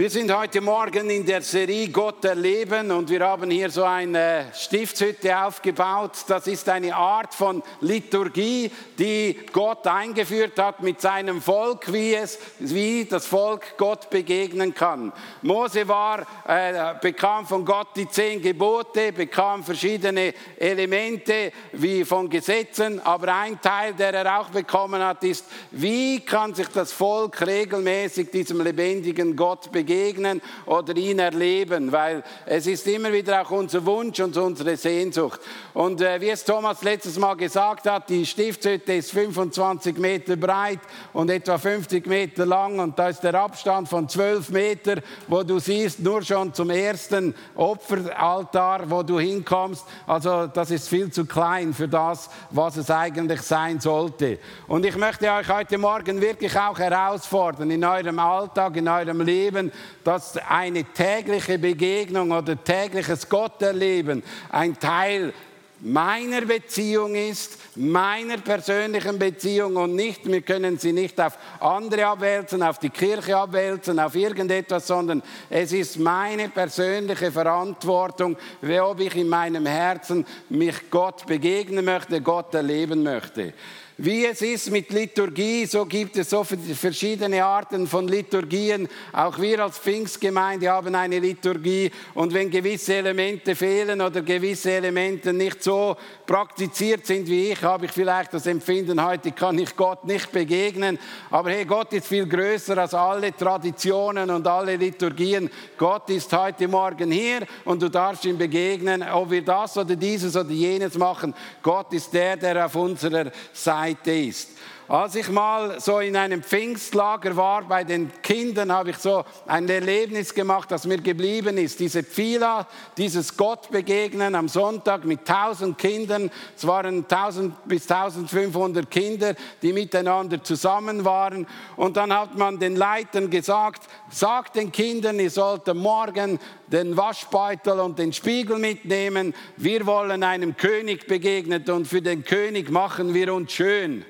Wir sind heute Morgen in der Serie Gott erleben und wir haben hier so eine Stiftshütte aufgebaut. Das ist eine Art von Liturgie, die Gott eingeführt hat mit seinem Volk, wie es, wie das Volk Gott begegnen kann. Mose war, äh, bekam von Gott die zehn Gebote, bekam verschiedene Elemente wie von Gesetzen, aber ein Teil, der er auch bekommen hat, ist, wie kann sich das Volk regelmäßig diesem lebendigen Gott begegnen? Begegnen oder ihn erleben, weil es ist immer wieder auch unser Wunsch und unsere Sehnsucht. Und äh, wie es Thomas letztes Mal gesagt hat, die Stiftshütte ist 25 Meter breit und etwa 50 Meter lang und da ist der Abstand von 12 Meter, wo du siehst, nur schon zum ersten Opferaltar, wo du hinkommst. Also das ist viel zu klein für das, was es eigentlich sein sollte. Und ich möchte euch heute Morgen wirklich auch herausfordern in eurem Alltag, in eurem Leben, dass eine tägliche Begegnung oder tägliches Gotterleben ein Teil meiner Beziehung ist, meiner persönlichen Beziehung und nicht, wir können sie nicht auf andere abwälzen, auf die Kirche abwälzen, auf irgendetwas, sondern es ist meine persönliche Verantwortung, ob ich in meinem Herzen mich Gott begegnen möchte, Gott erleben möchte. Wie es ist mit Liturgie, so gibt es so verschiedene Arten von Liturgien. Auch wir als Pfingstgemeinde haben eine Liturgie. Und wenn gewisse Elemente fehlen oder gewisse Elemente nicht so praktiziert sind wie ich, habe ich vielleicht das Empfinden, heute kann ich Gott nicht begegnen. Aber hey, Gott ist viel größer als alle Traditionen und alle Liturgien. Gott ist heute Morgen hier und du darfst ihm begegnen, ob wir das oder dieses oder jenes machen. Gott ist der, der auf unserer Seite Seite ist. Als ich mal so in einem Pfingstlager war bei den Kindern, habe ich so ein Erlebnis gemacht, das mir geblieben ist. Diese Pfila, dieses Gott begegnen am Sonntag mit tausend Kindern. Es waren 1000 bis 1500 Kinder, die miteinander zusammen waren. Und dann hat man den Leitern gesagt, sagt den Kindern, ihr sollt morgen den Waschbeutel und den Spiegel mitnehmen. Wir wollen einem König begegnen und für den König machen wir uns schön.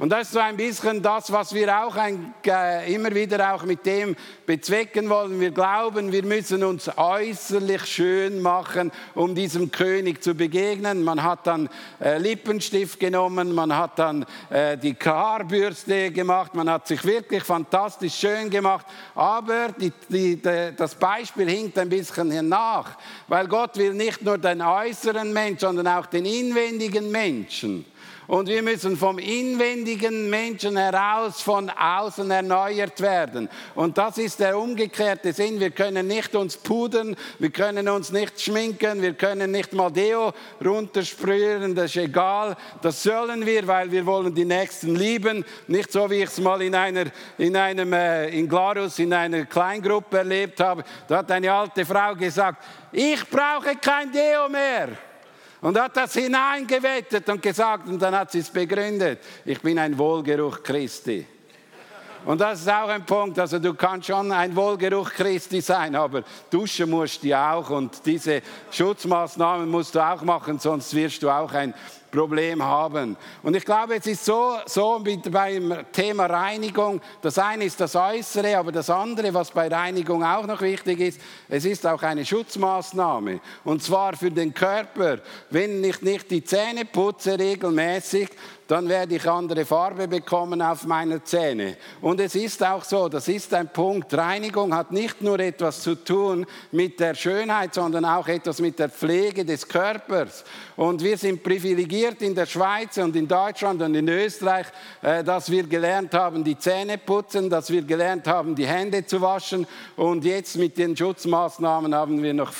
Und das ist so ein bisschen das, was wir auch ein, äh, immer wieder auch mit dem bezwecken wollen. Wir glauben, wir müssen uns äußerlich schön machen, um diesem König zu begegnen. Man hat dann äh, Lippenstift genommen, man hat dann äh, die Haarbürste gemacht, man hat sich wirklich fantastisch schön gemacht. Aber die, die, die, das Beispiel hinkt ein bisschen nach, weil Gott will nicht nur den äußeren Menschen, sondern auch den inwendigen Menschen. Und wir müssen vom inwendigen Menschen heraus von außen erneuert werden. Und das ist der umgekehrte Sinn. Wir können nicht uns pudern, wir können uns nicht schminken, wir können nicht mal Deo runtersprühen, das ist egal. Das sollen wir, weil wir wollen die Nächsten lieben. Nicht so, wie ich es mal in, einer, in einem, äh, in Glarus, in einer Kleingruppe erlebt habe. Da hat eine alte Frau gesagt, ich brauche kein Deo mehr. Und hat das hineingewettet und gesagt, und dann hat sie es begründet, ich bin ein Wohlgeruch Christi. Und das ist auch ein Punkt, also du kannst schon ein Wohlgeruch Christi sein, aber duschen musst du auch. Und diese Schutzmaßnahmen musst du auch machen, sonst wirst du auch ein Problem haben. Und ich glaube, es ist so, so beim Thema Reinigung. Das eine ist das Äußere, aber das andere, was bei Reinigung auch noch wichtig ist, es ist auch eine Schutzmaßnahme. Und zwar für den Körper. Wenn ich nicht die Zähne putze regelmäßig, dann werde ich andere Farbe bekommen auf meine Zähne. Und es ist auch so, das ist ein Punkt, Reinigung hat nicht nur etwas zu tun mit der Schönheit, sondern auch etwas mit der Pflege des Körpers. Und wir sind privilegiert in der Schweiz und in Deutschland und in Österreich, äh, dass wir gelernt haben, die Zähne putzen, dass wir gelernt haben, die Hände zu waschen. Und jetzt mit den Schutzmaßnahmen haben wir noch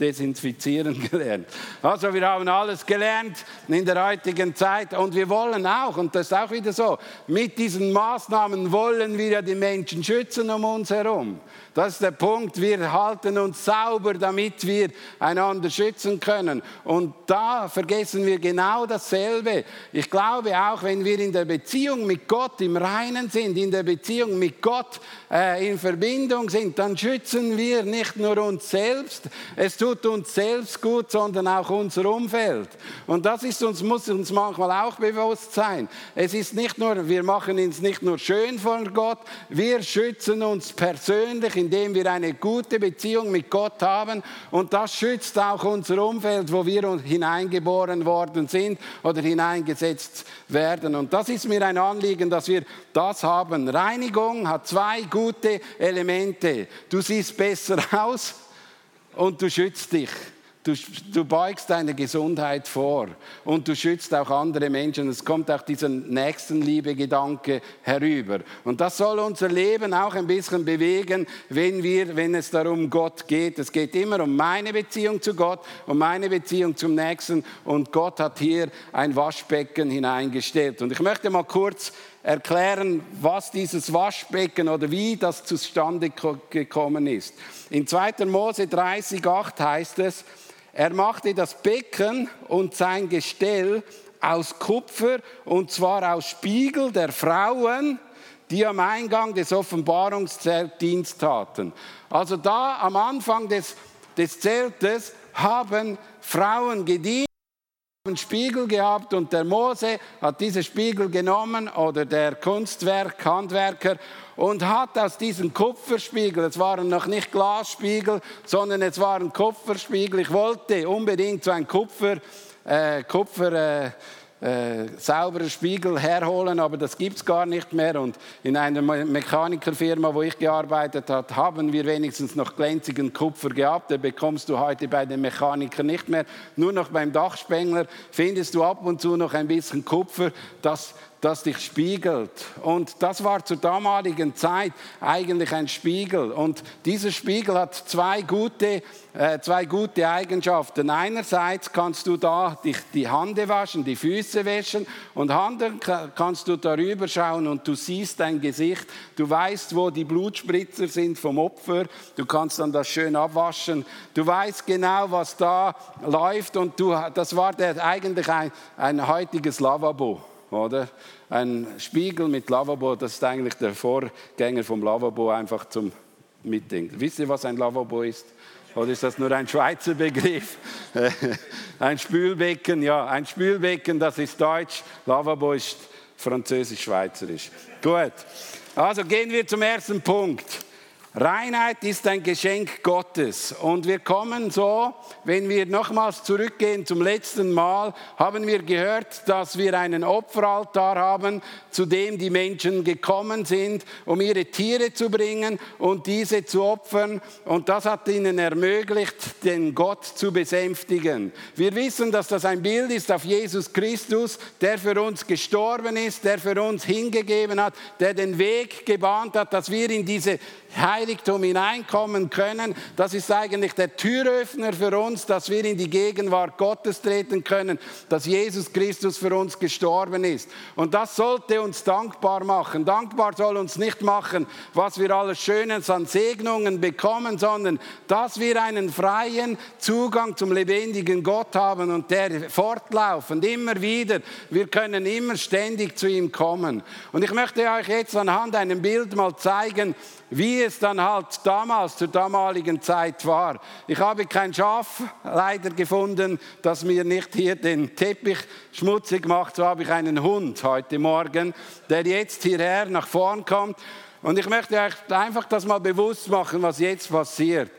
desinfizieren gelernt. Also wir haben alles gelernt in der heutigen Zeit und wir wollen wollen auch, und das ist auch wieder so, mit diesen Maßnahmen wollen wir ja die Menschen schützen um uns herum. Das ist der Punkt. Wir halten uns sauber, damit wir einander schützen können. Und da vergessen wir genau dasselbe. Ich glaube auch, wenn wir in der Beziehung mit Gott im Reinen sind, in der Beziehung mit Gott äh, in Verbindung sind, dann schützen wir nicht nur uns selbst. Es tut uns selbst gut, sondern auch unser Umfeld. Und das ist uns, muss uns manchmal auch bewusst sein. Es ist nicht nur, wir machen uns nicht nur schön von Gott, wir schützen uns persönlich indem wir eine gute Beziehung mit Gott haben. Und das schützt auch unser Umfeld, wo wir hineingeboren worden sind oder hineingesetzt werden. Und das ist mir ein Anliegen, dass wir das haben. Reinigung hat zwei gute Elemente. Du siehst besser aus und du schützt dich. Du, du, beugst deine Gesundheit vor und du schützt auch andere Menschen. Es kommt auch dieser Nächstenliebe-Gedanke herüber. Und das soll unser Leben auch ein bisschen bewegen, wenn, wir, wenn es darum Gott geht. Es geht immer um meine Beziehung zu Gott, um meine Beziehung zum Nächsten. Und Gott hat hier ein Waschbecken hineingestellt. Und ich möchte mal kurz erklären, was dieses Waschbecken oder wie das zustande gekommen ist. In 2. Mose 30, 8 heißt es, er machte das Becken und sein Gestell aus Kupfer und zwar aus Spiegel der Frauen, die am Eingang des Offenbarungszeltdienst taten. Also da am Anfang des, des Zeltes haben Frauen gedient einen Spiegel gehabt und der Mose hat diese Spiegel genommen oder der Kunstwerk, Handwerker und hat aus diesem Kupferspiegel, es waren noch nicht Glasspiegel, sondern es waren Kupferspiegel, ich wollte unbedingt so ein Kupfer, äh, Kupfer, äh, äh, sauberen Spiegel herholen, aber das gibt es gar nicht mehr. Und in einer Mechanikerfirma, wo ich gearbeitet habe, haben wir wenigstens noch glänzigen Kupfer gehabt. Den bekommst du heute bei den Mechanikern nicht mehr. Nur noch beim Dachspengler findest du ab und zu noch ein bisschen Kupfer. Das das dich spiegelt. Und das war zur damaligen Zeit eigentlich ein Spiegel. Und dieser Spiegel hat zwei gute, äh, zwei gute Eigenschaften. Einerseits kannst du da dich die Hände waschen, die Füße waschen und anderen kannst du darüber schauen und du siehst dein Gesicht. Du weißt, wo die Blutspritzer sind vom Opfer. Du kannst dann das schön abwaschen. Du weißt genau, was da läuft und du, das war der, eigentlich ein, ein heutiges Lavabo oder? Ein Spiegel mit Lavabo, das ist eigentlich der Vorgänger vom Lavabo einfach zum Mitdenken. Wisst ihr, was ein Lavabo ist? Oder ist das nur ein Schweizer Begriff? ein Spülbecken, ja, ein Spülbecken, das ist Deutsch. Lavabo ist französisch-schweizerisch. Gut. Also gehen wir zum ersten Punkt. Reinheit ist ein Geschenk Gottes. Und wir kommen so, wenn wir nochmals zurückgehen zum letzten Mal, haben wir gehört, dass wir einen Opferaltar haben, zu dem die Menschen gekommen sind, um ihre Tiere zu bringen und diese zu opfern. Und das hat ihnen ermöglicht, den Gott zu besänftigen. Wir wissen, dass das ein Bild ist auf Jesus Christus, der für uns gestorben ist, der für uns hingegeben hat, der den Weg gebahnt hat, dass wir in diese Heiligtum hineinkommen können. Das ist eigentlich der Türöffner für uns, dass wir in die Gegenwart Gottes treten können, dass Jesus Christus für uns gestorben ist. Und das sollte uns dankbar machen. Dankbar soll uns nicht machen, was wir alles Schönes an Segnungen bekommen, sondern dass wir einen freien Zugang zum lebendigen Gott haben und der fortlaufend, immer wieder, wir können immer ständig zu ihm kommen. Und ich möchte euch jetzt anhand einem Bild mal zeigen, wie es dann halt damals, zur damaligen Zeit war. Ich habe kein Schaf leider gefunden, das mir nicht hier den Teppich schmutzig macht. So habe ich einen Hund heute Morgen, der jetzt hierher nach vorn kommt. Und ich möchte euch einfach das mal bewusst machen, was jetzt passiert.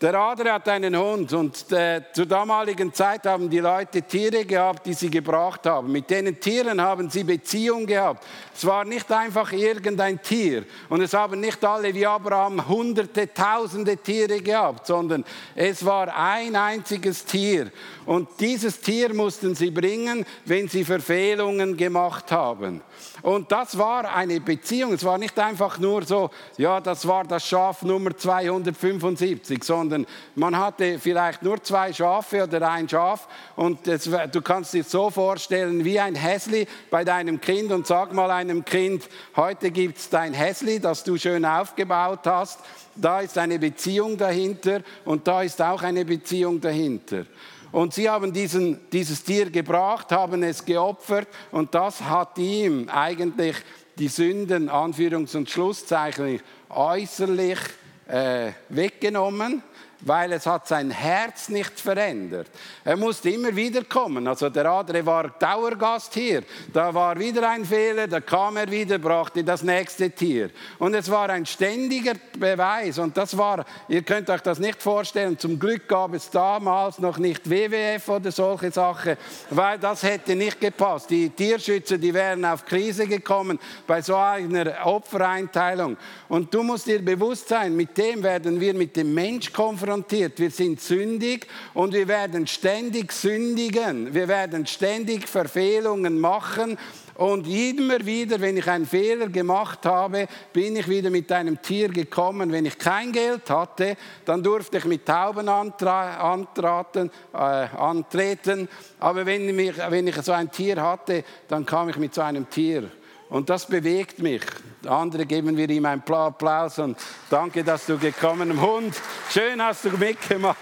Der Adler hat einen Hund und äh, zur damaligen Zeit haben die Leute Tiere gehabt, die sie gebracht haben. Mit denen Tieren haben sie Beziehung gehabt. Es war nicht einfach irgendein Tier und es haben nicht alle wie Abraham hunderte, tausende Tiere gehabt, sondern es war ein einziges Tier. Und dieses Tier mussten sie bringen, wenn sie Verfehlungen gemacht haben. Und das war eine Beziehung. Es war nicht einfach nur so, ja, das war das Schaf Nummer 275, sondern man hatte vielleicht nur zwei Schafe oder ein Schaf und das, du kannst dir so vorstellen wie ein Häsli bei deinem Kind und sag mal einem Kind, heute gibt es dein Häsli, das du schön aufgebaut hast, da ist eine Beziehung dahinter und da ist auch eine Beziehung dahinter. Und sie haben diesen, dieses Tier gebracht, haben es geopfert. Und das hat ihm eigentlich die Sünden, Anführungs- und Schlusszeichen, äußerlich äh, weggenommen weil es hat sein Herz nicht verändert. Er musste immer wieder kommen. Also der andere war Dauergast hier. Da war wieder ein Fehler, da kam er wieder, brachte das nächste Tier. Und es war ein ständiger Beweis. Und das war, ihr könnt euch das nicht vorstellen, zum Glück gab es damals noch nicht WWF oder solche Sachen, weil das hätte nicht gepasst. Die Tierschützer, die wären auf Krise gekommen bei so einer Opfereinteilung. Und du musst dir bewusst sein, mit dem werden wir mit dem Mensch konfrontiert konfrontiert. Wir sind sündig und wir werden ständig sündigen. Wir werden ständig Verfehlungen machen. Und immer wieder, wenn ich einen Fehler gemacht habe, bin ich wieder mit einem Tier gekommen. Wenn ich kein Geld hatte, dann durfte ich mit Tauben antraten, äh, antreten. Aber wenn, mich, wenn ich so ein Tier hatte, dann kam ich mit so einem Tier. Und das bewegt mich. Andere geben wir ihm einen Applaus und danke, dass du gekommen bist. Hund, schön hast du mitgemacht.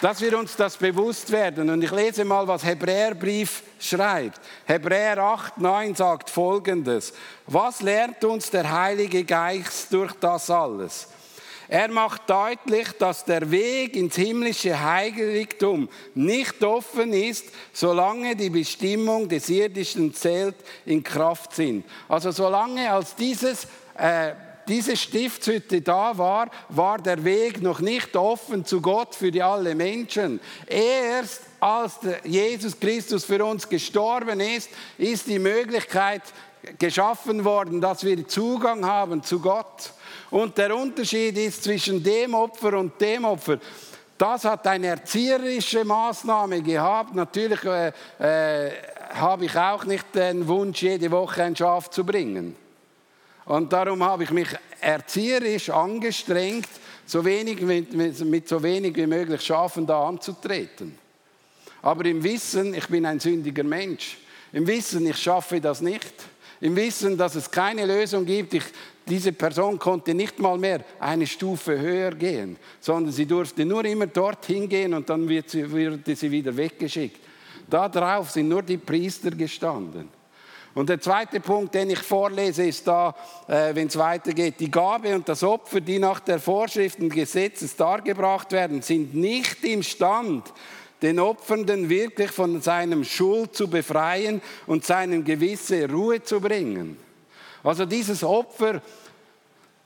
Dass wir uns das bewusst werden. Und ich lese mal, was Hebräerbrief schreibt. Hebräer 8, 9 sagt folgendes. Was lernt uns der Heilige Geist durch das alles? Er macht deutlich, dass der Weg ins himmlische Heiligtum nicht offen ist, solange die Bestimmung des irdischen Zelt in Kraft sind. Also solange als dieses äh, diese Stiftshütte da war, war der Weg noch nicht offen zu Gott für die alle Menschen. Erst als Jesus Christus für uns gestorben ist, ist die Möglichkeit geschaffen worden, dass wir Zugang haben zu Gott. Und der Unterschied ist zwischen dem Opfer und dem Opfer. Das hat eine erzieherische Maßnahme gehabt. Natürlich äh, äh, habe ich auch nicht den Wunsch, jede Woche ein Schaf zu bringen. Und darum habe ich mich erzieherisch angestrengt, so wenig, mit, mit so wenig wie möglich Schafen da anzutreten. Aber im Wissen, ich bin ein sündiger Mensch. Im Wissen, ich schaffe das nicht. Im Wissen, dass es keine Lösung gibt. Ich, diese Person konnte nicht mal mehr eine Stufe höher gehen, sondern sie durfte nur immer dorthin gehen und dann wird sie, wurde sie wieder weggeschickt. Darauf sind nur die Priester gestanden. Und der zweite Punkt, den ich vorlese, ist da, äh, wenn es weitergeht, die Gabe und das Opfer, die nach der Vorschriften des Gesetzes dargebracht werden, sind nicht imstand, den Opfernden wirklich von seinem Schuld zu befreien und seinem gewisse Ruhe zu bringen. Also dieses Opfer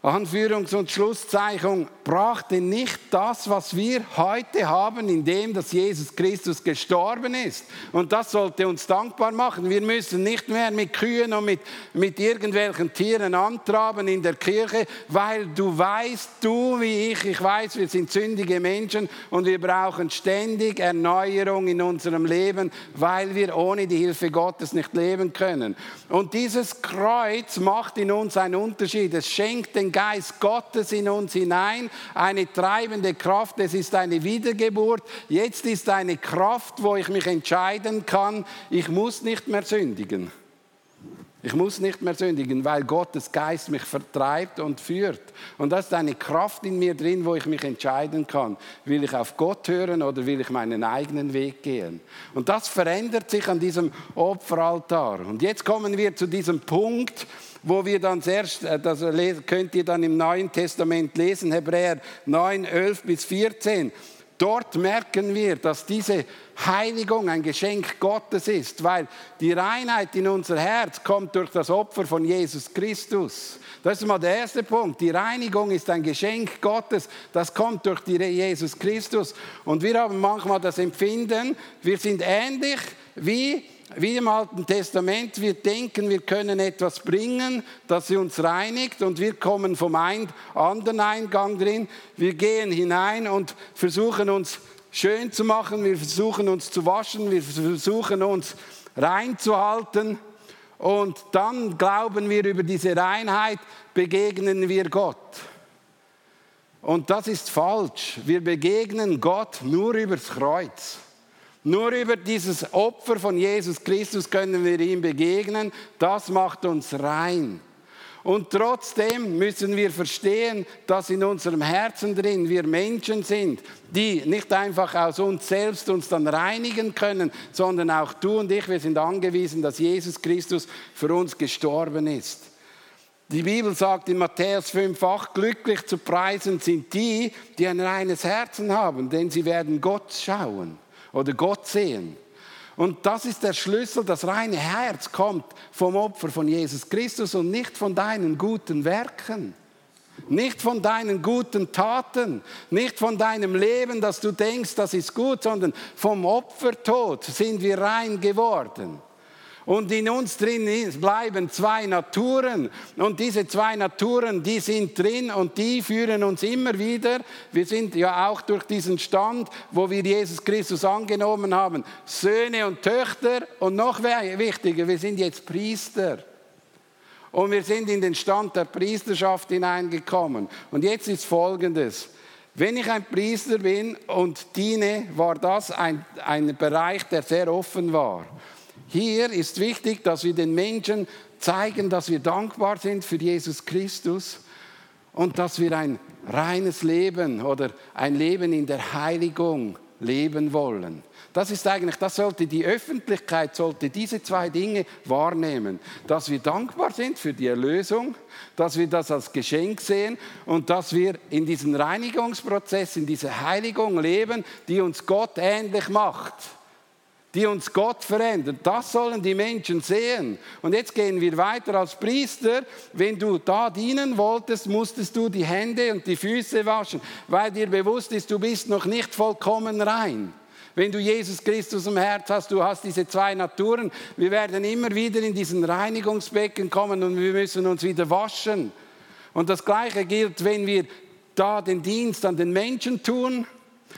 Anführungs- und Schlusszeichen, brachte nicht das, was wir heute haben, indem dass Jesus Christus gestorben ist. Und das sollte uns dankbar machen. Wir müssen nicht mehr mit Kühen und mit, mit irgendwelchen Tieren antraben in der Kirche, weil du weißt, du wie ich, ich weiß, wir sind sündige Menschen und wir brauchen ständig Erneuerung in unserem Leben, weil wir ohne die Hilfe Gottes nicht leben können. Und dieses Kreuz macht in uns einen Unterschied. Es schenkt den Geist Gottes in uns hinein, eine treibende Kraft. Es ist eine Wiedergeburt. Jetzt ist eine Kraft, wo ich mich entscheiden kann, ich muss nicht mehr sündigen. Ich muss nicht mehr sündigen, weil Gottes Geist mich vertreibt und führt. Und das ist eine Kraft in mir drin, wo ich mich entscheiden kann. Will ich auf Gott hören oder will ich meinen eigenen Weg gehen? Und das verändert sich an diesem Opferaltar. Und jetzt kommen wir zu diesem Punkt, wo wir dann zuerst, äh, das könnt ihr dann im Neuen Testament lesen, Hebräer 9, 11 bis 14. Dort merken wir, dass diese Heiligung ein Geschenk Gottes ist, weil die Reinheit in unser Herz kommt durch das Opfer von Jesus Christus. Das ist mal der erste Punkt. Die Reinigung ist ein Geschenk Gottes. Das kommt durch Jesus Christus. Und wir haben manchmal das Empfinden, wir sind ähnlich wie wie im Alten Testament, wir denken, wir können etwas bringen, das uns reinigt und wir kommen vom anderen Eingang drin. Wir gehen hinein und versuchen uns schön zu machen, wir versuchen uns zu waschen, wir versuchen uns reinzuhalten und dann glauben wir über diese Reinheit, begegnen wir Gott. Und das ist falsch. Wir begegnen Gott nur übers Kreuz. Nur über dieses Opfer von Jesus Christus können wir ihm begegnen. Das macht uns rein. Und trotzdem müssen wir verstehen, dass in unserem Herzen drin wir Menschen sind, die nicht einfach aus uns selbst uns dann reinigen können, sondern auch du und ich, wir sind angewiesen, dass Jesus Christus für uns gestorben ist. Die Bibel sagt in Matthäus 5,8, glücklich zu preisen sind die, die ein reines Herzen haben, denn sie werden Gott schauen oder Gott sehen. Und das ist der Schlüssel, das reine Herz kommt vom Opfer von Jesus Christus und nicht von deinen guten Werken. Nicht von deinen guten Taten, nicht von deinem Leben, dass du denkst, das ist gut, sondern vom Opfertod sind wir rein geworden. Und in uns drin bleiben zwei Naturen. Und diese zwei Naturen, die sind drin und die führen uns immer wieder. Wir sind ja auch durch diesen Stand, wo wir Jesus Christus angenommen haben, Söhne und Töchter. Und noch wichtiger, wir sind jetzt Priester. Und wir sind in den Stand der Priesterschaft hineingekommen. Und jetzt ist Folgendes. Wenn ich ein Priester bin und diene, war das ein, ein Bereich, der sehr offen war. Hier ist wichtig, dass wir den Menschen zeigen, dass wir dankbar sind für Jesus Christus und dass wir ein reines Leben oder ein Leben in der Heiligung leben wollen. Das ist eigentlich, das sollte die Öffentlichkeit sollte diese zwei Dinge wahrnehmen, dass wir dankbar sind für die Erlösung, dass wir das als Geschenk sehen und dass wir in diesem Reinigungsprozess, in dieser Heiligung leben, die uns Gott ähnlich macht die uns Gott verändert. Das sollen die Menschen sehen. Und jetzt gehen wir weiter als Priester. Wenn du da dienen wolltest, musstest du die Hände und die Füße waschen, weil dir bewusst ist, du bist noch nicht vollkommen rein. Wenn du Jesus Christus im Herz hast, du hast diese zwei Naturen. Wir werden immer wieder in diesen Reinigungsbecken kommen und wir müssen uns wieder waschen. Und das Gleiche gilt, wenn wir da den Dienst an den Menschen tun,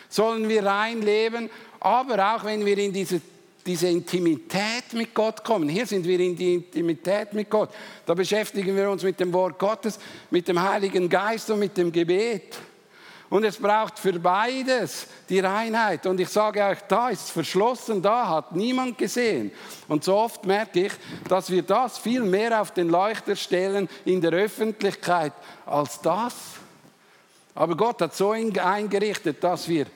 sollen wir rein leben aber auch wenn wir in diese, diese Intimität mit Gott kommen, hier sind wir in die Intimität mit Gott, da beschäftigen wir uns mit dem Wort Gottes, mit dem Heiligen Geist und mit dem Gebet. Und es braucht für beides die Reinheit. Und ich sage euch, da ist es verschlossen, da hat niemand gesehen. Und so oft merke ich, dass wir das viel mehr auf den Leuchter stellen in der Öffentlichkeit als das. Aber Gott hat so eingerichtet, dass wir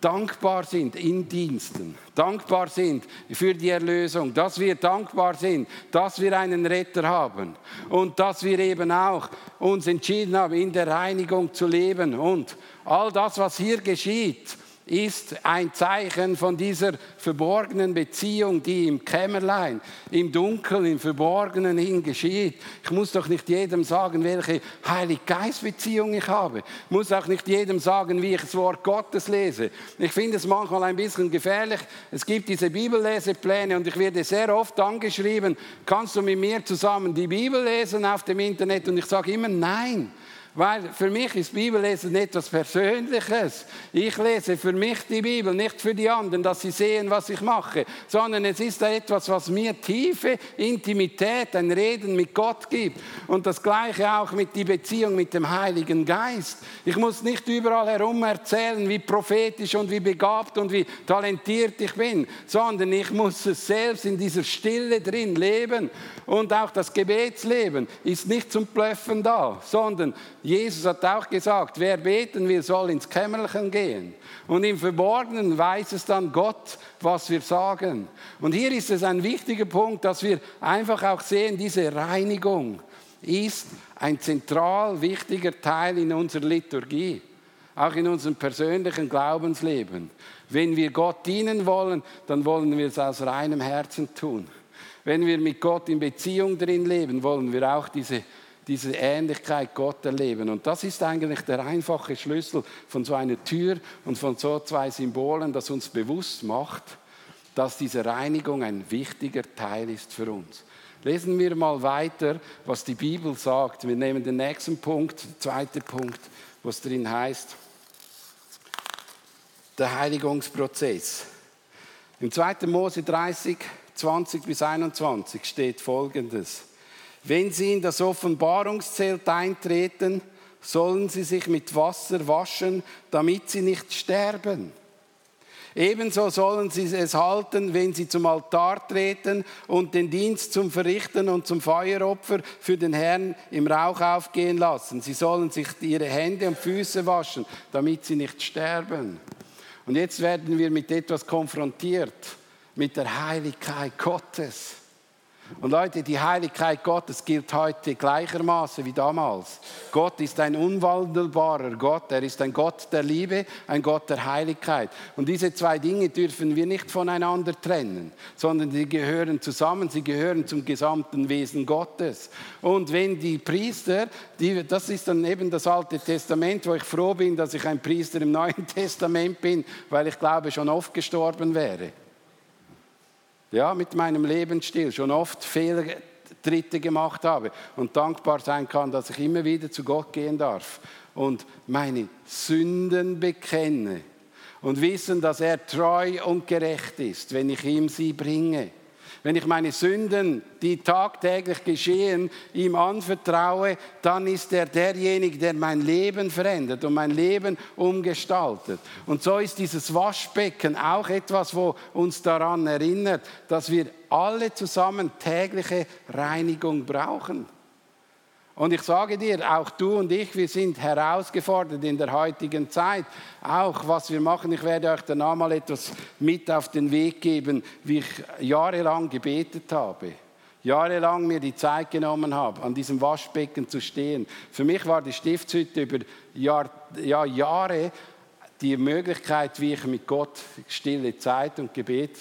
dankbar sind in Diensten, dankbar sind für die Erlösung, dass wir dankbar sind, dass wir einen Retter haben und dass wir eben auch uns entschieden haben, in der Reinigung zu leben und all das, was hier geschieht, ist ein Zeichen von dieser verborgenen Beziehung, die im Kämmerlein, im Dunkeln, im Verborgenen hin geschieht. Ich muss doch nicht jedem sagen, welche Heilig-Geist-Beziehung ich habe. Ich muss auch nicht jedem sagen, wie ich das Wort Gottes lese. Ich finde es manchmal ein bisschen gefährlich. Es gibt diese Bibellesepläne und ich werde sehr oft angeschrieben, kannst du mit mir zusammen die Bibel lesen auf dem Internet? Und ich sage immer nein. Weil für mich ist Bibellesen etwas Persönliches. Ich lese für mich die Bibel, nicht für die anderen, dass sie sehen, was ich mache, sondern es ist etwas, was mir tiefe Intimität, ein Reden mit Gott gibt. Und das Gleiche auch mit der Beziehung mit dem Heiligen Geist. Ich muss nicht überall herum erzählen, wie prophetisch und wie begabt und wie talentiert ich bin, sondern ich muss es selbst in dieser Stille drin leben. Und auch das Gebetsleben ist nicht zum Blöffen da, sondern Jesus hat auch gesagt, wer beten will, soll ins Kämmerchen gehen. Und im Verborgenen weiß es dann Gott, was wir sagen. Und hier ist es ein wichtiger Punkt, dass wir einfach auch sehen, diese Reinigung ist ein zentral wichtiger Teil in unserer Liturgie, auch in unserem persönlichen Glaubensleben. Wenn wir Gott dienen wollen, dann wollen wir es aus reinem Herzen tun. Wenn wir mit Gott in Beziehung drin leben, wollen wir auch diese diese Ähnlichkeit Gott erleben. Und das ist eigentlich der einfache Schlüssel von so einer Tür und von so zwei Symbolen, das uns bewusst macht, dass diese Reinigung ein wichtiger Teil ist für uns. Lesen wir mal weiter, was die Bibel sagt. Wir nehmen den nächsten Punkt, der zweite Punkt, was drin heißt, der Heiligungsprozess. Im 2. Mose 30, 20 bis 21 steht folgendes. Wenn sie in das Offenbarungszelt eintreten, sollen sie sich mit Wasser waschen, damit sie nicht sterben. Ebenso sollen sie es halten, wenn sie zum Altar treten und den Dienst zum Verrichten und zum Feueropfer für den Herrn im Rauch aufgehen lassen. Sie sollen sich ihre Hände und Füße waschen, damit sie nicht sterben. Und jetzt werden wir mit etwas konfrontiert, mit der Heiligkeit Gottes. Und Leute, die Heiligkeit Gottes gilt heute gleichermaßen wie damals. Gott ist ein unwandelbarer Gott. Er ist ein Gott der Liebe, ein Gott der Heiligkeit. Und diese zwei Dinge dürfen wir nicht voneinander trennen, sondern die gehören zusammen. Sie gehören zum gesamten Wesen Gottes. Und wenn die Priester, die, das ist dann eben das Alte Testament, wo ich froh bin, dass ich ein Priester im Neuen Testament bin, weil ich glaube, schon oft gestorben wäre ja, mit meinem Lebensstil schon oft Fehltritte gemacht habe und dankbar sein kann, dass ich immer wieder zu Gott gehen darf und meine Sünden bekenne und wissen, dass er treu und gerecht ist, wenn ich ihm sie bringe. Wenn ich meine Sünden, die tagtäglich geschehen, ihm anvertraue, dann ist er derjenige, der mein Leben verändert und mein Leben umgestaltet. Und so ist dieses Waschbecken auch etwas, wo uns daran erinnert, dass wir alle zusammen tägliche Reinigung brauchen. Und ich sage dir, auch du und ich, wir sind herausgefordert in der heutigen Zeit. Auch was wir machen, ich werde euch danach mal etwas mit auf den Weg geben, wie ich jahrelang gebetet habe. Jahrelang mir die Zeit genommen habe, an diesem Waschbecken zu stehen. Für mich war die Stiftshütte über Jahr, ja, Jahre die Möglichkeit, wie ich mit Gott stille Zeit und Gebet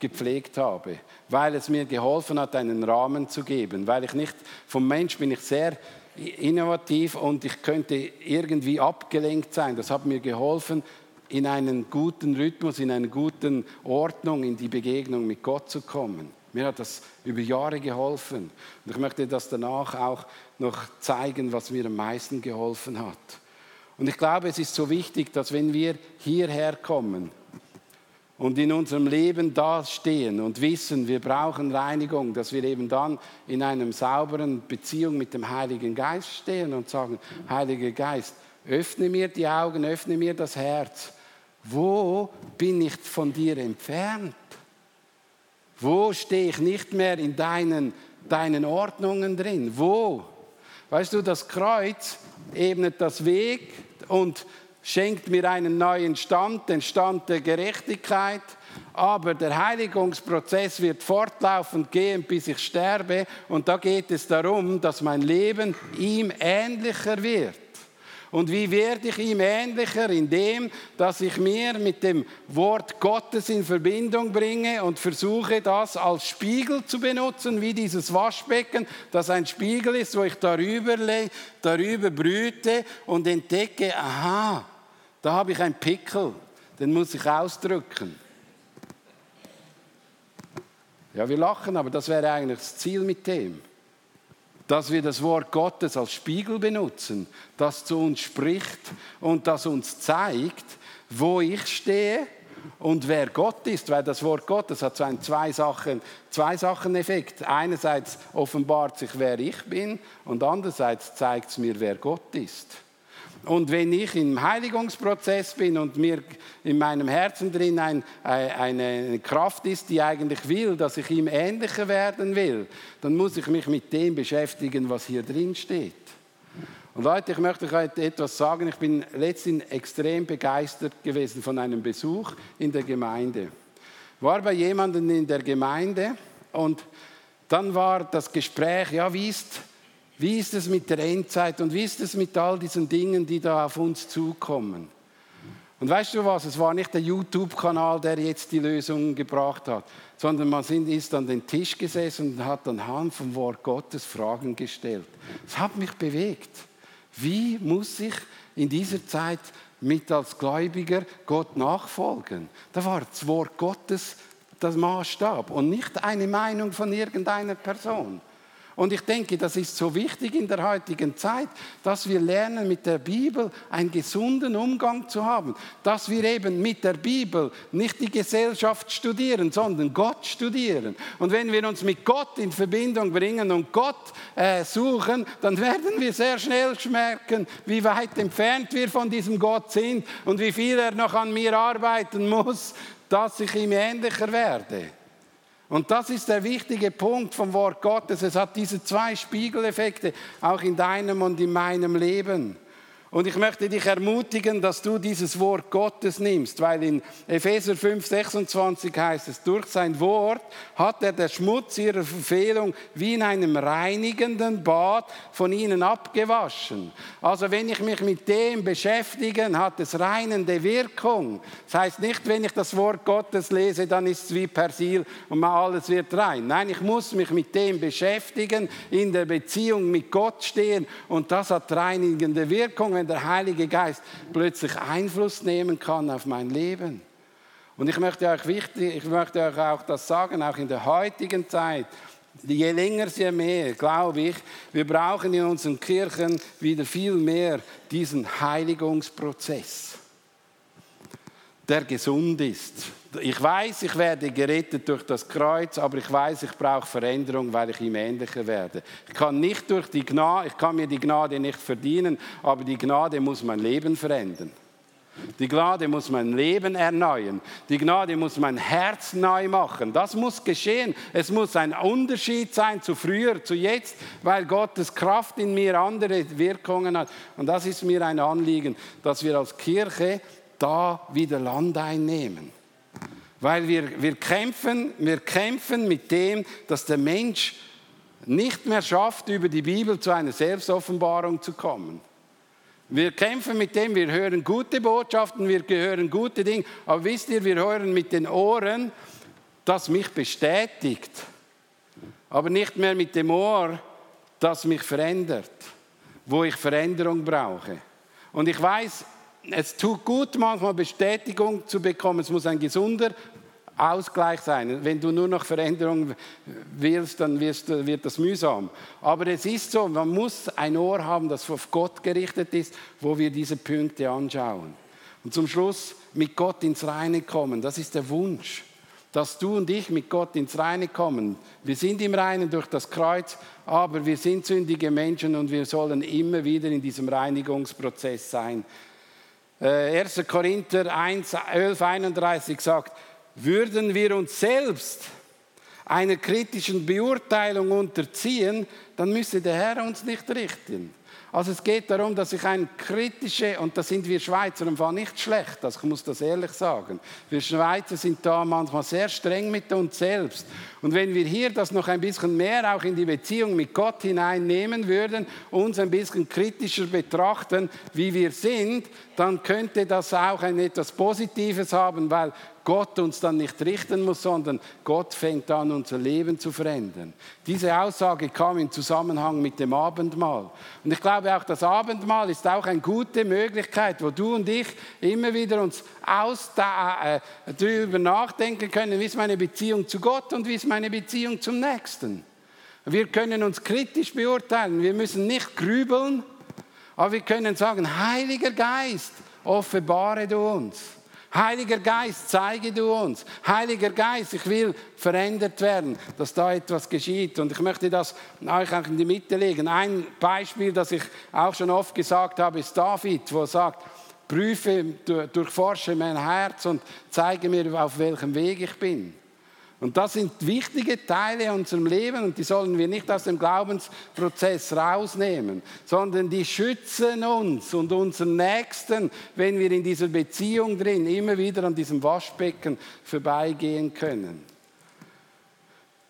gepflegt habe, weil es mir geholfen hat, einen Rahmen zu geben, weil ich nicht, vom Mensch bin ich sehr innovativ und ich könnte irgendwie abgelenkt sein. Das hat mir geholfen, in einen guten Rhythmus, in eine gute Ordnung, in die Begegnung mit Gott zu kommen. Mir hat das über Jahre geholfen. Und ich möchte das danach auch noch zeigen, was mir am meisten geholfen hat. Und ich glaube, es ist so wichtig, dass wenn wir hierher kommen, und in unserem Leben dastehen und wissen, wir brauchen Reinigung, dass wir eben dann in einer sauberen Beziehung mit dem Heiligen Geist stehen und sagen, Heiliger Geist, öffne mir die Augen, öffne mir das Herz. Wo bin ich von dir entfernt? Wo stehe ich nicht mehr in deinen, deinen Ordnungen drin? Wo? Weißt du, das Kreuz ebnet das Weg und schenkt mir einen neuen Stand, den Stand der Gerechtigkeit. Aber der Heiligungsprozess wird fortlaufend gehen, bis ich sterbe. Und da geht es darum, dass mein Leben ihm ähnlicher wird. Und wie werde ich ihm ähnlicher? Indem, dass ich mir mit dem Wort Gottes in Verbindung bringe und versuche, das als Spiegel zu benutzen, wie dieses Waschbecken, das ein Spiegel ist, wo ich darüber, darüber brüte und entdecke, aha, da habe ich einen Pickel, den muss ich ausdrücken. Ja, wir lachen, aber das wäre eigentlich das Ziel mit dem dass wir das Wort Gottes als Spiegel benutzen, das zu uns spricht und das uns zeigt, wo ich stehe und wer Gott ist, weil das Wort Gottes hat so einen zwei Sachen, zwei Sachen Effekt. Einerseits offenbart sich, wer ich bin und andererseits zeigt es mir, wer Gott ist. Und wenn ich im Heiligungsprozess bin und mir in meinem Herzen drin ein, eine Kraft ist, die eigentlich will, dass ich ihm ähnlicher werden will, dann muss ich mich mit dem beschäftigen, was hier drin steht. Und Leute, ich möchte euch heute etwas sagen. Ich bin letztens extrem begeistert gewesen von einem Besuch in der Gemeinde. War bei jemandem in der Gemeinde und dann war das Gespräch, ja, wie ist wie ist es mit der Endzeit und wie ist es mit all diesen Dingen, die da auf uns zukommen? Und weißt du was, es war nicht der YouTube-Kanal, der jetzt die Lösung gebracht hat, sondern man ist an den Tisch gesessen und hat anhand vom Wort Gottes Fragen gestellt. Es hat mich bewegt. Wie muss ich in dieser Zeit mit als Gläubiger Gott nachfolgen? Da war das Wort Gottes das Maßstab und nicht eine Meinung von irgendeiner Person. Und ich denke, das ist so wichtig in der heutigen Zeit, dass wir lernen, mit der Bibel einen gesunden Umgang zu haben. Dass wir eben mit der Bibel nicht die Gesellschaft studieren, sondern Gott studieren. Und wenn wir uns mit Gott in Verbindung bringen und Gott äh, suchen, dann werden wir sehr schnell merken, wie weit entfernt wir von diesem Gott sind und wie viel er noch an mir arbeiten muss, dass ich ihm ähnlicher werde. Und das ist der wichtige Punkt vom Wort Gottes. Es hat diese zwei Spiegeleffekte auch in deinem und in meinem Leben. Und ich möchte dich ermutigen, dass du dieses Wort Gottes nimmst, weil in Epheser 5, 26 heißt es, durch sein Wort hat er der Schmutz ihrer Verfehlung wie in einem reinigenden Bad von ihnen abgewaschen. Also wenn ich mich mit dem beschäftige, hat es reinende Wirkung. Das heißt nicht, wenn ich das Wort Gottes lese, dann ist es wie Persil und alles wird rein. Nein, ich muss mich mit dem beschäftigen, in der Beziehung mit Gott stehen und das hat reinigende Wirkung wenn der Heilige Geist plötzlich Einfluss nehmen kann auf mein Leben. Und ich möchte euch wichtig, ich möchte euch auch das sagen, auch in der heutigen Zeit, je länger, je mehr, glaube ich, wir brauchen in unseren Kirchen wieder viel mehr diesen Heiligungsprozess, der gesund ist. Ich weiß, ich werde gerettet durch das Kreuz, aber ich weiß, ich brauche Veränderung, weil ich ihm ähnlicher werde. Ich kann nicht durch die Gnade, ich kann mir die Gnade nicht verdienen, aber die Gnade muss mein Leben verändern. Die Gnade muss mein Leben erneuern. Die Gnade muss mein Herz neu machen. Das muss geschehen. Es muss ein Unterschied sein zu früher, zu jetzt, weil Gottes Kraft in mir andere Wirkungen hat. Und das ist mir ein Anliegen, dass wir als Kirche da wieder Land einnehmen. Weil wir, wir, kämpfen, wir kämpfen mit dem, dass der Mensch nicht mehr schafft, über die Bibel zu einer Selbstoffenbarung zu kommen. Wir kämpfen mit dem, wir hören gute Botschaften, wir hören gute Dinge, aber wisst ihr, wir hören mit den Ohren, das mich bestätigt, aber nicht mehr mit dem Ohr, das mich verändert, wo ich Veränderung brauche. Und ich weiß, es tut gut, manchmal Bestätigung zu bekommen. Es muss ein gesunder Ausgleich sein. Wenn du nur noch Veränderung willst, dann wird das mühsam. Aber es ist so, man muss ein Ohr haben, das auf Gott gerichtet ist, wo wir diese Punkte anschauen. Und zum Schluss mit Gott ins Reine kommen, das ist der Wunsch, dass du und ich mit Gott ins Reine kommen. Wir sind im Reinen durch das Kreuz, aber wir sind sündige Menschen und wir sollen immer wieder in diesem Reinigungsprozess sein. 1. Äh, Korinther 1, 11, 31 sagt, würden wir uns selbst einer kritischen Beurteilung unterziehen, dann müsste der Herr uns nicht richten. Also es geht darum, dass ich ein kritische, und da sind wir Schweizer im Fall nicht schlecht, also ich muss das ehrlich sagen. Wir Schweizer sind da manchmal sehr streng mit uns selbst. Und wenn wir hier das noch ein bisschen mehr auch in die Beziehung mit Gott hineinnehmen würden, uns ein bisschen kritischer betrachten, wie wir sind, dann könnte das auch ein etwas Positives haben, weil Gott uns dann nicht richten muss, sondern Gott fängt an, unser Leben zu verändern. Diese Aussage kam im Zusammenhang mit dem Abendmahl. Und ich glaube auch, das Abendmahl ist auch eine gute Möglichkeit, wo du und ich immer wieder uns aus, äh, darüber nachdenken können, wie ist meine Beziehung zu Gott und wie ist meine Beziehung zum Nächsten. Wir können uns kritisch beurteilen, wir müssen nicht grübeln, aber wir können sagen, Heiliger Geist, offenbare du uns. Heiliger Geist, zeige du uns. Heiliger Geist, ich will verändert werden, dass da etwas geschieht. Und ich möchte das euch auch in die Mitte legen. Ein Beispiel, das ich auch schon oft gesagt habe, ist David, wo er sagt, prüfe, durchforsche mein Herz und zeige mir, auf welchem Weg ich bin. Und das sind wichtige Teile unserem Leben und die sollen wir nicht aus dem Glaubensprozess rausnehmen, sondern die schützen uns und unseren Nächsten, wenn wir in dieser Beziehung drin immer wieder an diesem Waschbecken vorbeigehen können.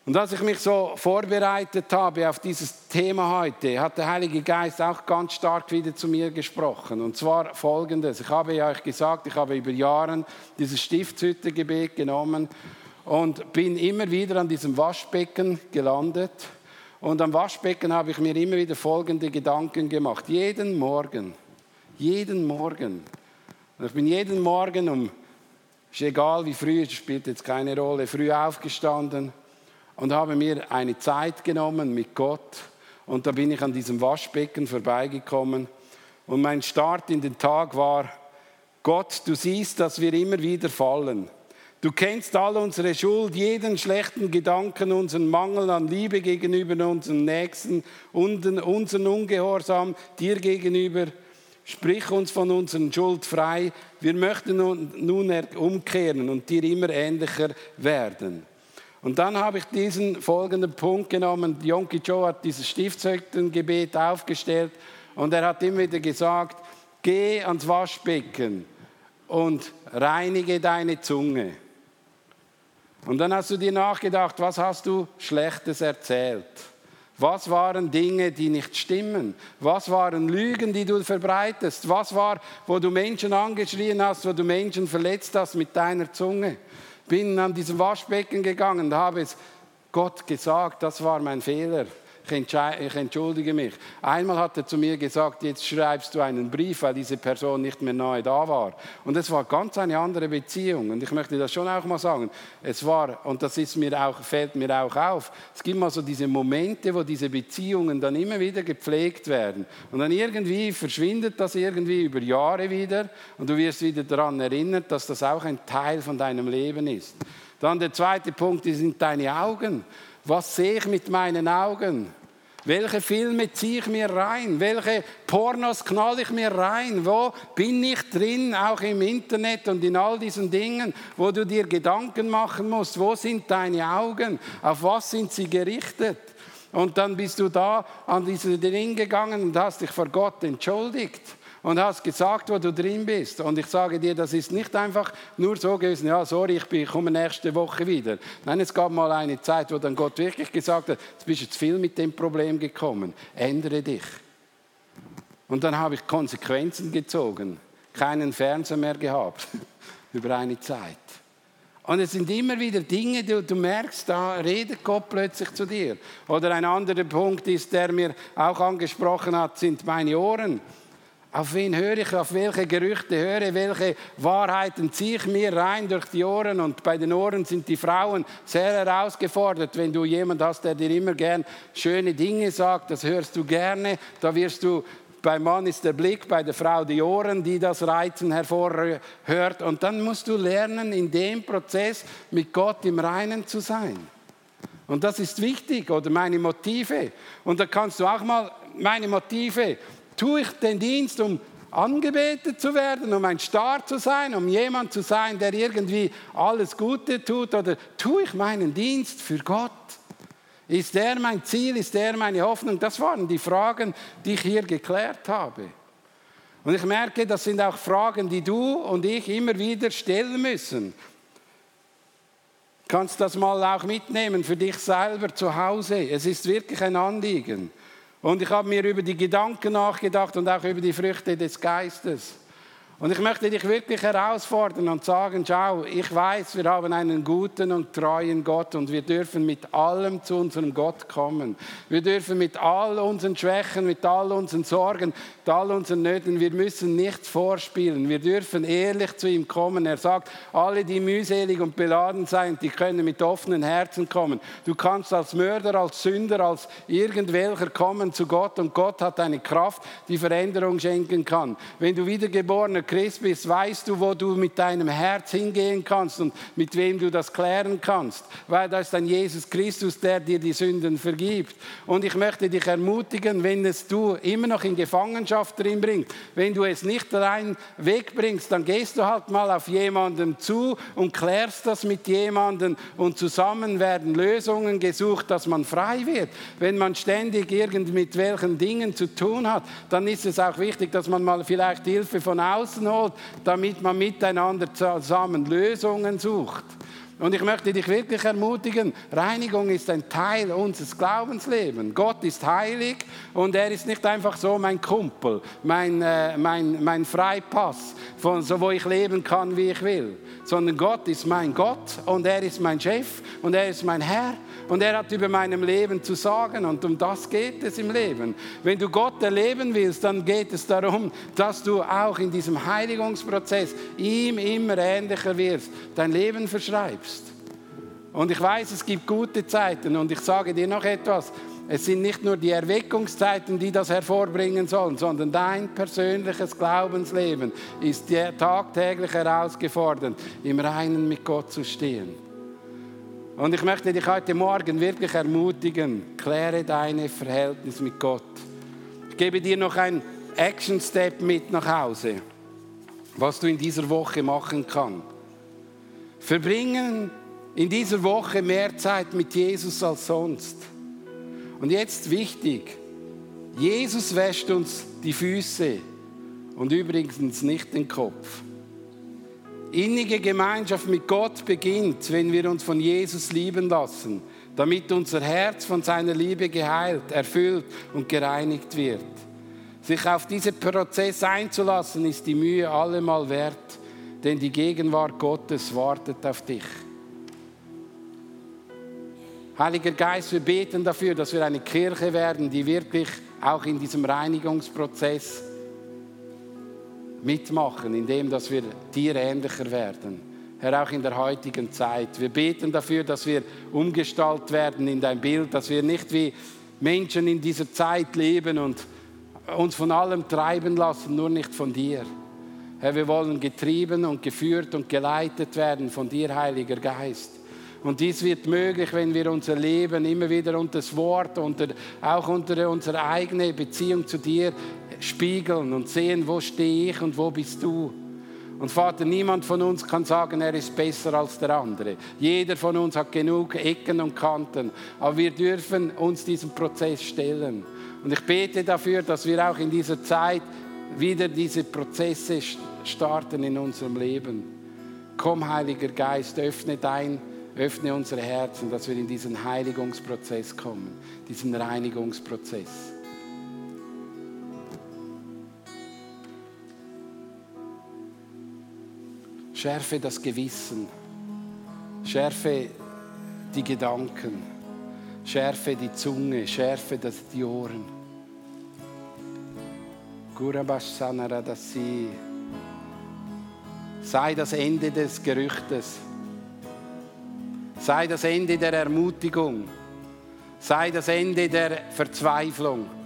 Und als ich mich so vorbereitet habe auf dieses Thema heute, hat der Heilige Geist auch ganz stark wieder zu mir gesprochen. Und zwar folgendes. Ich habe ja euch gesagt, ich habe über Jahre dieses Stiftshüttegebet genommen und bin immer wieder an diesem Waschbecken gelandet. Und am Waschbecken habe ich mir immer wieder folgende Gedanken gemacht. Jeden Morgen, jeden Morgen. Und ich bin jeden Morgen um, ist egal wie früh, es spielt jetzt keine Rolle, früh aufgestanden. und habe mir eine Zeit genommen mit Gott. Und da bin ich an diesem Waschbecken vorbeigekommen. Und mein Start in den Tag war, Gott, du siehst, dass wir immer wieder fallen. Du kennst all unsere Schuld, jeden schlechten Gedanken, unseren Mangel an Liebe gegenüber unseren Nächsten, unseren Ungehorsam dir gegenüber. Sprich uns von unserer Schuld frei. Wir möchten nun umkehren und dir immer ähnlicher werden. Und dann habe ich diesen folgenden Punkt genommen. Yonki Joe hat dieses Stiftshüttengebet aufgestellt und er hat immer wieder gesagt, geh ans Waschbecken und reinige deine Zunge. Und dann hast du dir nachgedacht, was hast du Schlechtes erzählt? Was waren Dinge, die nicht stimmen? Was waren Lügen, die du verbreitest? Was war, wo du Menschen angeschrien hast, wo du Menschen verletzt hast mit deiner Zunge? Bin an diesem Waschbecken gegangen und habe es Gott gesagt, das war mein Fehler ich entschuldige mich. Einmal hat er zu mir gesagt, jetzt schreibst du einen Brief, weil diese Person nicht mehr nahe da war. Und es war ganz eine andere Beziehung. Und ich möchte das schon auch mal sagen. Es war, und das ist mir auch, fällt mir auch auf, es gibt mal so diese Momente, wo diese Beziehungen dann immer wieder gepflegt werden. Und dann irgendwie verschwindet das irgendwie über Jahre wieder und du wirst wieder daran erinnert, dass das auch ein Teil von deinem Leben ist. Dann der zweite Punkt sind deine Augen. Was sehe ich mit meinen Augen? Welche Filme ziehe ich mir rein? Welche Pornos knall ich mir rein? Wo bin ich drin, auch im Internet und in all diesen Dingen, wo du dir Gedanken machen musst? Wo sind deine Augen? Auf was sind sie gerichtet? Und dann bist du da an diese Dinge gegangen und hast dich vor Gott entschuldigt und hast gesagt, wo du drin bist. Und ich sage dir, das ist nicht einfach nur so gewesen, ja, sorry, ich, komme nächste Woche wieder. Nein, es gab mal eine Zeit, wo dann Gott wirklich gesagt hat, jetzt bist du zu viel mit dem Problem gekommen, ändere dich. Und dann habe ich Konsequenzen gezogen, keinen Fernseher mehr gehabt, über eine Zeit. Und es sind immer wieder Dinge, die du merkst, da redet Gott plötzlich zu dir. Oder ein anderer Punkt ist, der mir auch angesprochen hat, sind meine Ohren. Auf wen höre ich, auf welche Gerüchte höre, welche Wahrheiten ziehe ich mir rein durch die Ohren. Und bei den Ohren sind die Frauen sehr herausgefordert. Wenn du jemanden hast, der dir immer gern schöne Dinge sagt, das hörst du gerne, da wirst du beim Mann ist der Blick, bei der Frau die Ohren, die das Reizen hervorhört. Und dann musst du lernen, in dem Prozess mit Gott im Reinen zu sein. Und das ist wichtig, oder meine Motive. Und da kannst du auch mal meine Motive Tue ich den Dienst, um angebetet zu werden, um ein Star zu sein, um jemand zu sein, der irgendwie alles Gute tut? Oder tue ich meinen Dienst für Gott? Ist der mein Ziel? Ist der meine Hoffnung? Das waren die Fragen, die ich hier geklärt habe. Und ich merke, das sind auch Fragen, die du und ich immer wieder stellen müssen. Du kannst das mal auch mitnehmen für dich selber zu Hause. Es ist wirklich ein Anliegen. Und ich habe mir über die Gedanken nachgedacht und auch über die Früchte des Geistes. Und ich möchte dich wirklich herausfordern und sagen, schau, ich weiß, wir haben einen guten und treuen Gott und wir dürfen mit allem zu unserem Gott kommen. Wir dürfen mit all unseren Schwächen, mit all unseren Sorgen, mit all unseren Nöten, wir müssen nichts vorspielen. Wir dürfen ehrlich zu ihm kommen. Er sagt, alle, die mühselig und beladen sind, die können mit offenen Herzen kommen. Du kannst als Mörder, als Sünder, als irgendwelcher kommen zu Gott und Gott hat eine Kraft, die Veränderung schenken kann. Wenn du wiedergeborener Christ bist, weißt du, wo du mit deinem Herz hingehen kannst und mit wem du das klären kannst. Weil da ist ein Jesus Christus, der dir die Sünden vergibt. Und ich möchte dich ermutigen, wenn es du immer noch in Gefangenschaft drin bringst, wenn du es nicht rein wegbringst, dann gehst du halt mal auf jemanden zu und klärst das mit jemandem und zusammen werden Lösungen gesucht, dass man frei wird. Wenn man ständig irgend mit welchen Dingen zu tun hat, dann ist es auch wichtig, dass man mal vielleicht Hilfe von außen Herzen holt, damit man miteinander zusammen Lösungen sucht. Und ich möchte dich wirklich ermutigen, Reinigung ist ein Teil unseres Glaubenslebens. Gott ist heilig und er ist nicht einfach so mein Kumpel, mein, äh, mein, mein Freipass, von so, wo ich leben kann, wie ich will. Sondern Gott ist mein Gott und er ist mein Chef und er ist mein Herr und er hat über meinem Leben zu sagen und um das geht es im Leben. Wenn du Gott erleben willst, dann geht es darum, dass du auch in diesem Heiligungsprozess ihm immer ähnlicher wirst, dein Leben verschreibst. Und ich weiß, es gibt gute Zeiten und ich sage dir noch etwas. Es sind nicht nur die Erweckungszeiten, die das hervorbringen sollen, sondern dein persönliches Glaubensleben ist tagtäglich herausgefordert, im Reinen mit Gott zu stehen. Und ich möchte dich heute Morgen wirklich ermutigen, kläre deine Verhältnis mit Gott. Ich gebe dir noch ein Action Step mit nach Hause, was du in dieser Woche machen kannst. Verbringen in dieser Woche mehr Zeit mit Jesus als sonst. Und jetzt wichtig, Jesus wäscht uns die Füße und übrigens nicht den Kopf. Innige Gemeinschaft mit Gott beginnt, wenn wir uns von Jesus lieben lassen, damit unser Herz von seiner Liebe geheilt, erfüllt und gereinigt wird. Sich auf diesen Prozess einzulassen, ist die Mühe allemal wert, denn die Gegenwart Gottes wartet auf dich. Heiliger Geist, wir beten dafür, dass wir eine Kirche werden, die wirklich auch in diesem Reinigungsprozess mitmachen, indem dass wir dir ähnlicher werden. Herr, auch in der heutigen Zeit. Wir beten dafür, dass wir umgestaltet werden in dein Bild, dass wir nicht wie Menschen in dieser Zeit leben und uns von allem treiben lassen, nur nicht von dir. Herr, wir wollen getrieben und geführt und geleitet werden von dir, Heiliger Geist. Und dies wird möglich, wenn wir unser Leben immer wieder unter das Wort, unter, auch unter unsere eigene Beziehung zu dir spiegeln und sehen, wo stehe ich und wo bist du. Und Vater, niemand von uns kann sagen, er ist besser als der andere. Jeder von uns hat genug Ecken und Kanten. Aber wir dürfen uns diesem Prozess stellen. Und ich bete dafür, dass wir auch in dieser Zeit wieder diese Prozesse starten in unserem Leben. Komm, Heiliger Geist, öffne dein Öffne unsere Herzen, dass wir in diesen Heiligungsprozess kommen, diesen Reinigungsprozess. Schärfe das Gewissen, schärfe die Gedanken, schärfe die Zunge, schärfe das, die Ohren. Sei das Ende des Gerüchtes. Sei das Ende der Ermutigung, sei das Ende der Verzweiflung.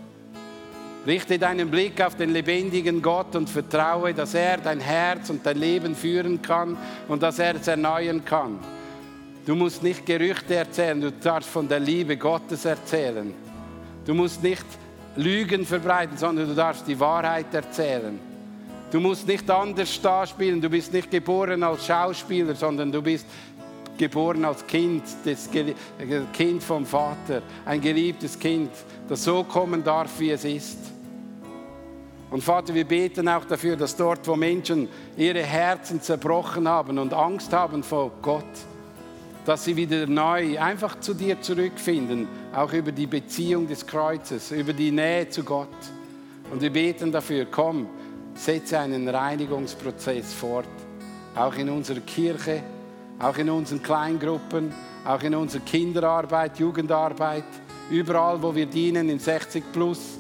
Richte deinen Blick auf den lebendigen Gott und vertraue, dass er dein Herz und dein Leben führen kann und dass er es erneuern kann. Du musst nicht Gerüchte erzählen, du darfst von der Liebe Gottes erzählen. Du musst nicht Lügen verbreiten, sondern du darfst die Wahrheit erzählen. Du musst nicht anders darspielen, du bist nicht geboren als Schauspieler, sondern du bist geboren als Kind, das Kind vom Vater, ein geliebtes Kind, das so kommen darf, wie es ist. Und Vater, wir beten auch dafür, dass dort, wo Menschen ihre Herzen zerbrochen haben und Angst haben vor Gott, dass sie wieder neu einfach zu dir zurückfinden, auch über die Beziehung des Kreuzes, über die Nähe zu Gott. Und wir beten dafür, komm, setze einen Reinigungsprozess fort, auch in unserer Kirche, auch in unseren Kleingruppen, auch in unserer Kinderarbeit, Jugendarbeit, überall, wo wir dienen, in 60 plus.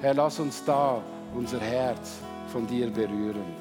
Herr, lass uns da unser Herz von dir berühren.